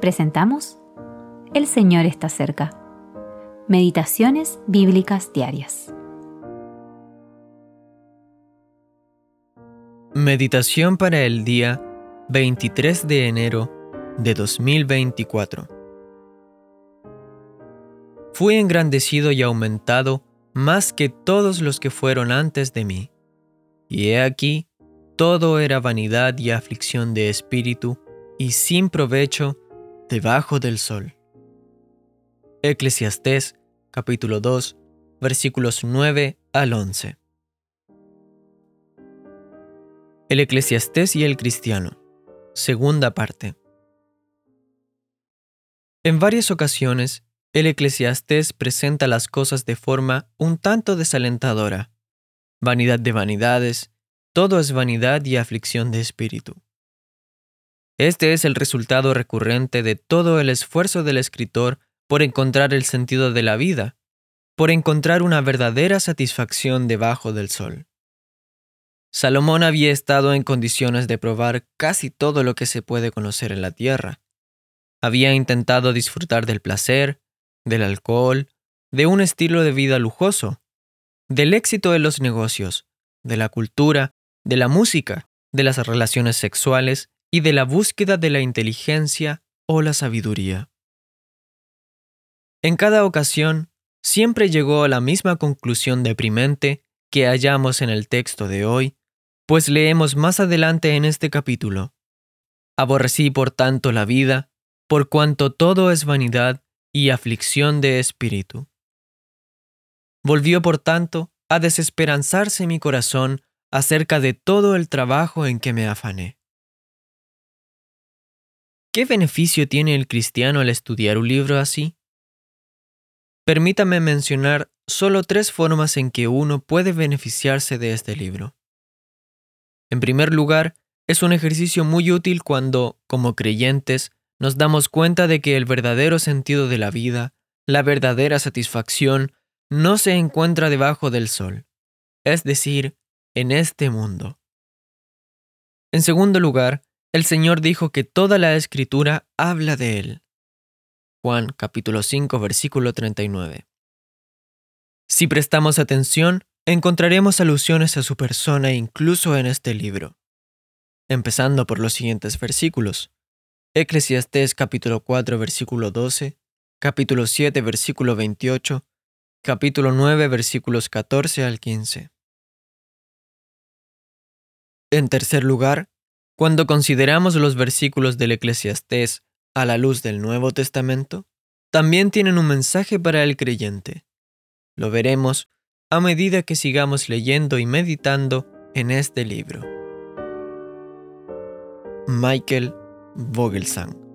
presentamos El Señor está cerca. Meditaciones Bíblicas Diarias. Meditación para el día 23 de enero de 2024. Fui engrandecido y aumentado más que todos los que fueron antes de mí. Y he aquí, todo era vanidad y aflicción de espíritu, y sin provecho debajo del sol. Eclesiastés capítulo 2 versículos 9 al 11. El Eclesiastés y el cristiano. Segunda parte. En varias ocasiones, el Eclesiastés presenta las cosas de forma un tanto desalentadora. Vanidad de vanidades, todo es vanidad y aflicción de espíritu. Este es el resultado recurrente de todo el esfuerzo del escritor por encontrar el sentido de la vida, por encontrar una verdadera satisfacción debajo del sol. Salomón había estado en condiciones de probar casi todo lo que se puede conocer en la tierra. Había intentado disfrutar del placer, del alcohol, de un estilo de vida lujoso, del éxito de los negocios, de la cultura, de la música, de las relaciones sexuales y de la búsqueda de la inteligencia o la sabiduría. En cada ocasión, siempre llegó a la misma conclusión deprimente que hallamos en el texto de hoy, pues leemos más adelante en este capítulo. Aborrecí por tanto la vida, por cuanto todo es vanidad y aflicción de espíritu. Volvió por tanto a desesperanzarse mi corazón acerca de todo el trabajo en que me afané. ¿Qué beneficio tiene el cristiano al estudiar un libro así? Permítame mencionar solo tres formas en que uno puede beneficiarse de este libro. En primer lugar, es un ejercicio muy útil cuando, como creyentes, nos damos cuenta de que el verdadero sentido de la vida, la verdadera satisfacción, no se encuentra debajo del sol, es decir, en este mundo. En segundo lugar, el Señor dijo que toda la escritura habla de Él. Juan capítulo 5 versículo 39. Si prestamos atención, encontraremos alusiones a su persona incluso en este libro. Empezando por los siguientes versículos. Eclesiastés capítulo 4 versículo 12, capítulo 7 versículo 28, capítulo 9 versículos 14 al 15. En tercer lugar, cuando consideramos los versículos del Eclesiastés a la luz del Nuevo Testamento, también tienen un mensaje para el creyente. Lo veremos a medida que sigamos leyendo y meditando en este libro. Michael Vogelsang